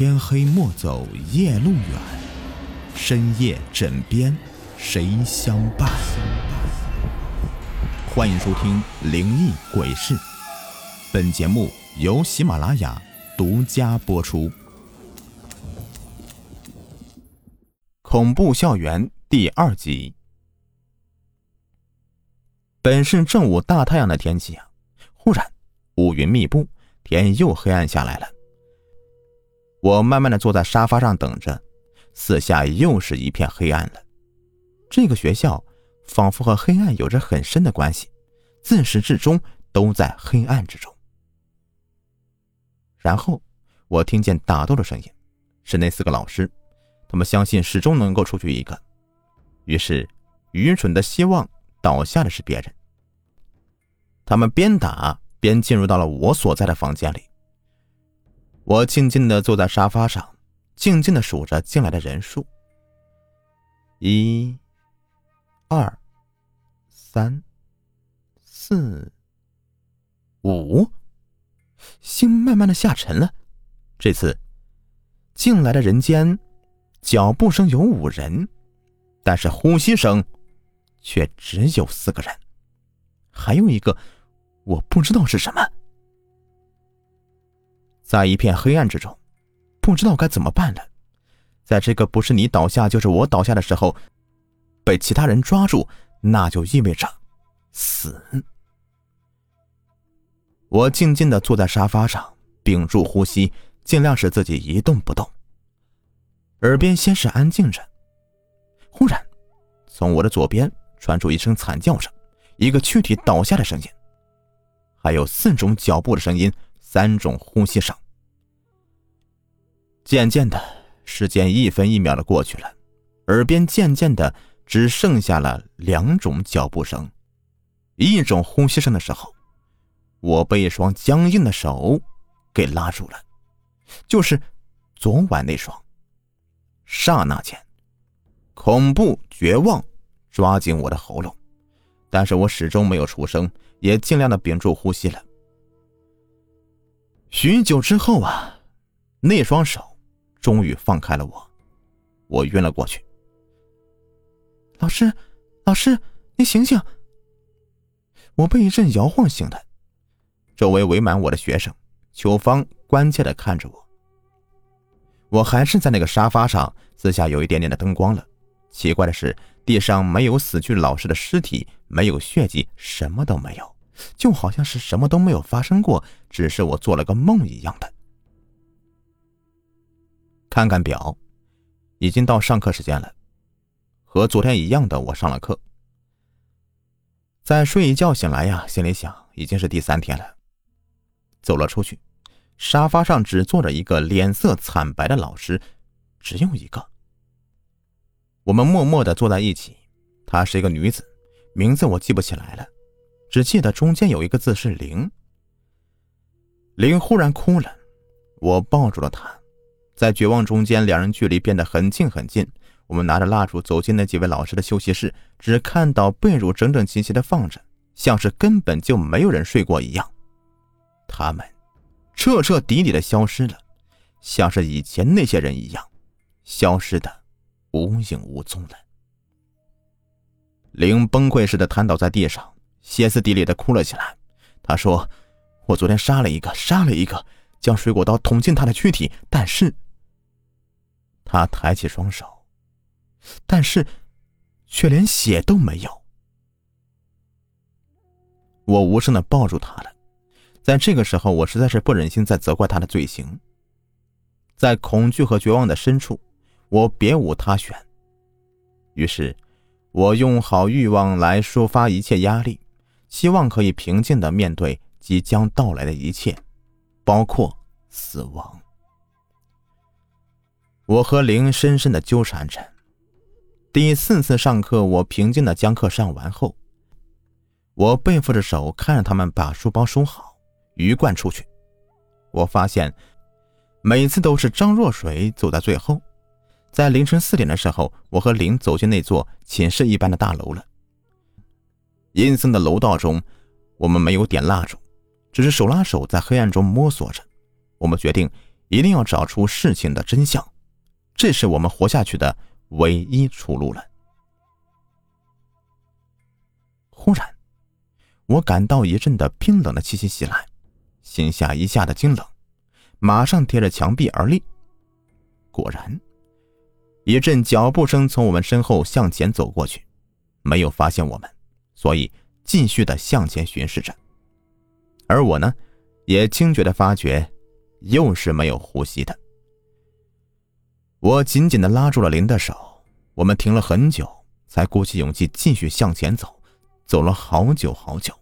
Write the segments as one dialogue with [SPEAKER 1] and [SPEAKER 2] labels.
[SPEAKER 1] 天黑莫走夜路远，深夜枕边谁相伴？欢迎收听《灵异鬼事》，本节目由喜马拉雅独家播出。恐怖校园第二集。本是正午大太阳的天气啊，忽然乌云密布，天又黑暗下来了。我慢慢的坐在沙发上等着，四下又是一片黑暗了。这个学校仿佛和黑暗有着很深的关系，自始至终都在黑暗之中。然后我听见打斗的声音，是那四个老师，他们相信始终能够出去一个，于是愚蠢的希望倒下的是别人。他们边打边进入到了我所在的房间里。我静静的坐在沙发上，静静的数着进来的人数。一、二、三、四、五，心慢慢的下沉了。这次进来的人间，脚步声有五人，但是呼吸声却只有四个人，还有一个我不知道是什么。在一片黑暗之中，不知道该怎么办了。在这个不是你倒下就是我倒下的时候，被其他人抓住，那就意味着死。我静静的坐在沙发上，屏住呼吸，尽量使自己一动不动。耳边先是安静着，忽然，从我的左边传出一声惨叫声，一个躯体倒下的声音，还有四种脚步的声音。三种呼吸声。渐渐的，时间一分一秒的过去了，耳边渐渐的只剩下了两种脚步声，一种呼吸声的时候，我被一双僵硬的手给拉住了，就是昨晚那双。刹那间，恐怖绝望抓紧我的喉咙，但是我始终没有出声，也尽量的屏住呼吸了。许久之后啊，那双手终于放开了我，我晕了过去。老师，老师，你醒醒！我被一阵摇晃醒的，周围围满我的学生，秋芳关切的看着我。我还是在那个沙发上，四下有一点点的灯光了。奇怪的是，地上没有死去老师的尸体，没有血迹，什么都没有。就好像是什么都没有发生过，只是我做了个梦一样的。看看表，已经到上课时间了。和昨天一样的，我上了课。再睡一觉醒来呀，心里想已经是第三天了。走了出去，沙发上只坐着一个脸色惨白的老师，只有一个。我们默默的坐在一起。她是一个女子，名字我记不起来了。只记得中间有一个字是“零”。零忽然哭了，我抱住了她，在绝望中间，两人距离变得很近很近。我们拿着蜡烛走进那几位老师的休息室，只看到被褥整整齐齐的放着，像是根本就没有人睡过一样。他们彻彻底底的消失了，像是以前那些人一样，消失的无影无踪了。零崩溃似的瘫倒在地上。歇斯底里的哭了起来。他说：“我昨天杀了一个，杀了一个，将水果刀捅进他的躯体。但是，他抬起双手，但是，却连血都没有。”我无声的抱住他了。在这个时候，我实在是不忍心再责怪他的罪行。在恐惧和绝望的深处，我别无他选。于是，我用好欲望来抒发一切压力。希望可以平静的面对即将到来的一切，包括死亡。我和灵深深的纠缠着。第四次上课，我平静的将课上完后，我背负着手看着他们把书包收好，鱼贯出去。我发现，每次都是张若水走在最后。在凌晨四点的时候，我和灵走进那座寝室一般的大楼了。阴森的楼道中，我们没有点蜡烛，只是手拉手在黑暗中摸索着。我们决定一定要找出事情的真相，这是我们活下去的唯一出路了。忽然，我感到一阵的冰冷的气息袭来，心下一下的惊冷，马上贴着墙壁而立。果然，一阵脚步声从我们身后向前走过去，没有发现我们，所以继续的向前巡视着。而我呢，也惊觉的发觉。又是没有呼吸的。我紧紧的拉住了林的手，我们停了很久，才鼓起勇气继续向前走，走了好久好久。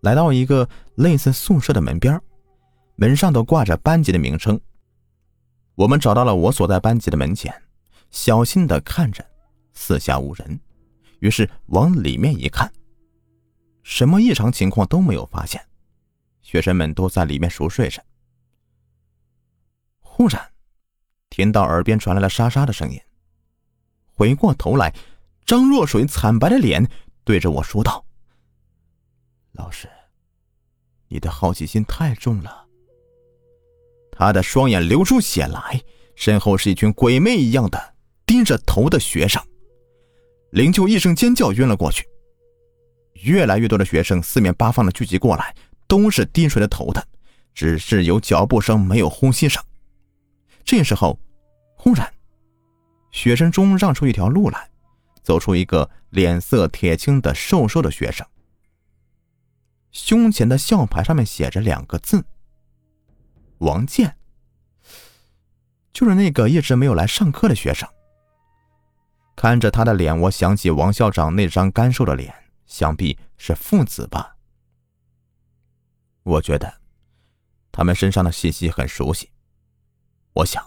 [SPEAKER 1] 来到一个类似宿舍的门边，门上都挂着班级的名称。我们找到了我所在班级的门前，小心的看着，四下无人，于是往里面一看，什么异常情况都没有发现。学生们都在里面熟睡着。忽然，听到耳边传来了沙沙的声音。回过头来，张若水惨白的脸对着我说道：“老师，你的好奇心太重了。”他的双眼流出血来，身后是一群鬼魅一样的低着头的学生。灵柩一声尖叫，晕了过去。越来越多的学生四面八方的聚集过来。都是低垂着头的，只是有脚步声，没有呼吸声。这时候，忽然，学生中让出一条路来，走出一个脸色铁青的瘦瘦的学生。胸前的校牌上面写着两个字：“王健。”就是那个一直没有来上课的学生。看着他的脸，我想起王校长那张干瘦的脸，想必是父子吧。我觉得，他们身上的气息很熟悉。我想，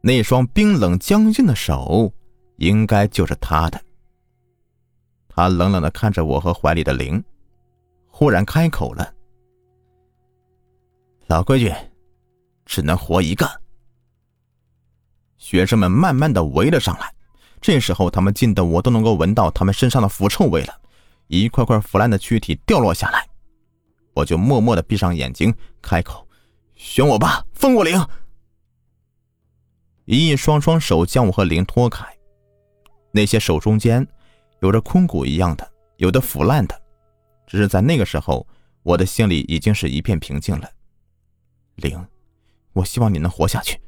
[SPEAKER 1] 那双冰冷僵硬的手，应该就是他的。他冷冷的看着我和怀里的灵，忽然开口了：“老规矩，只能活一个。”学生们慢慢的围了上来，这时候他们近的我都能够闻到他们身上的腐臭味了，一块块腐烂的躯体掉落下来。我就默默的闭上眼睛，开口：“选我吧，封我灵。”一双双手将我和灵拖开，那些手中间有着空骨一样的，有的腐烂的。只是在那个时候，我的心里已经是一片平静了。灵，我希望你能活下去。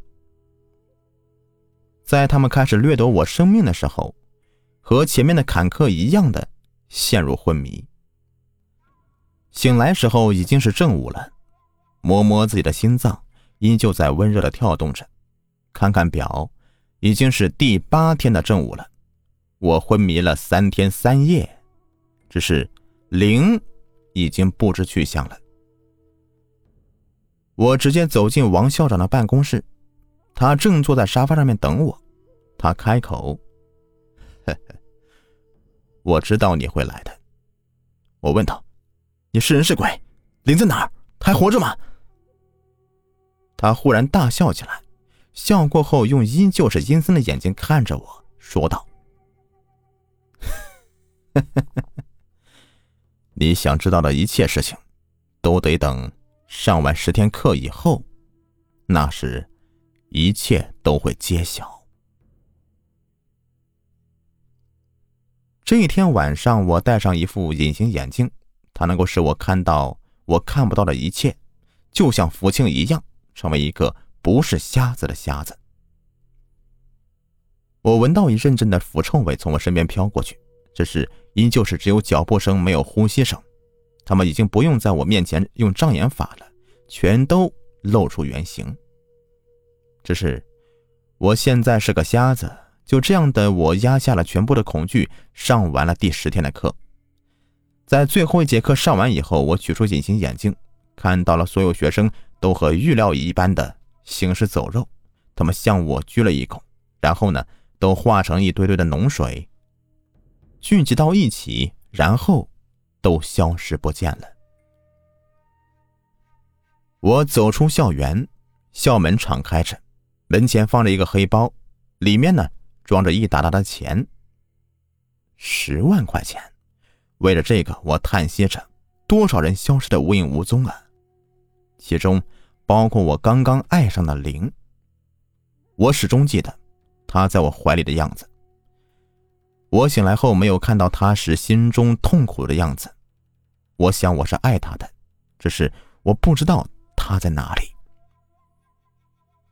[SPEAKER 1] 在他们开始掠夺我生命的时候，和前面的坎坷一样的陷入昏迷。醒来时候已经是正午了，摸摸自己的心脏，依旧在温热的跳动着。看看表，已经是第八天的正午了。我昏迷了三天三夜，只是灵已经不知去向了。我直接走进王校长的办公室，他正坐在沙发上面等我。他开口：“，我知道你会来的。”我问道。你是人是鬼？灵在哪儿？还活着吗？他忽然大笑起来，笑过后用依旧是阴森的眼睛看着我说道：“ 你想知道的一切事情，都得等上完十天课以后，那时一切都会揭晓。”这一天晚上，我戴上一副隐形眼镜。它能够使我看到我看不到的一切，就像福清一样，成为一个不是瞎子的瞎子。我闻到一阵阵的腐臭味从我身边飘过去，只是依旧是只有脚步声，没有呼吸声。他们已经不用在我面前用障眼法了，全都露出原形。只是我现在是个瞎子，就这样的我压下了全部的恐惧，上完了第十天的课。在最后一节课上完以后，我取出隐形眼镜，看到了所有学生都和预料一般的行尸走肉，他们向我鞠了一躬，然后呢，都化成一堆堆的脓水，聚集到一起，然后都消失不见了。我走出校园，校门敞开着，门前放着一个黑包，里面呢装着一沓沓的钱，十万块钱。为了这个，我叹息着，多少人消失的无影无踪啊！其中包括我刚刚爱上的灵。我始终记得他在我怀里的样子。我醒来后没有看到他时心中痛苦的样子，我想我是爱他的，只是我不知道他在哪里。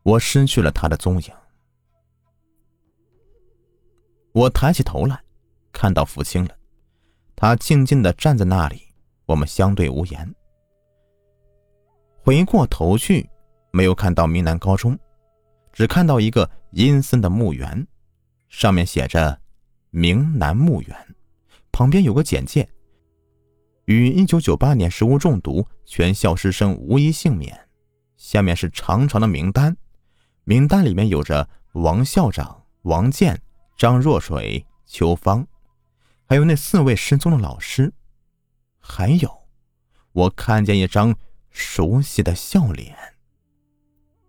[SPEAKER 1] 我失去了他的踪影。我抬起头来，看到福清了，他静静的站在那里，我们相对无言。回过头去，没有看到明南高中，只看到一个阴森的墓园，上面写着“明南墓园”，旁边有个简介：于一九九八年食物中毒，全校师生无一幸免。下面是长长的名单，名单里面有着王校长、王健、张若水、秋芳，还有那四位失踪的老师，还有，我看见一张。熟悉的笑脸，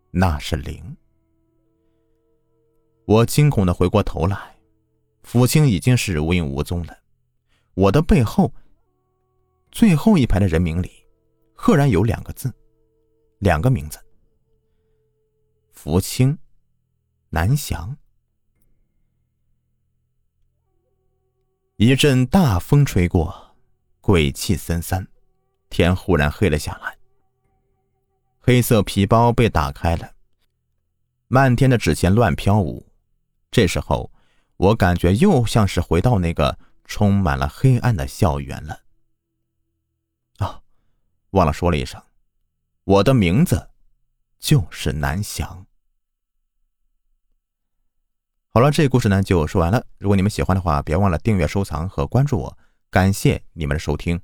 [SPEAKER 1] 那是灵。我惊恐的回过头来，福清已经是无影无踪了。我的背后，最后一排的人名里，赫然有两个字，两个名字：福清、南翔。一阵大风吹过，鬼气森森，天忽然黑了下来。黑色皮包被打开了，漫天的纸钱乱飘舞。这时候，我感觉又像是回到那个充满了黑暗的校园了。啊，忘了说了一声，我的名字就是南翔。好了，这故事呢就说完了。如果你们喜欢的话，别忘了订阅、收藏和关注我。感谢你们的收听。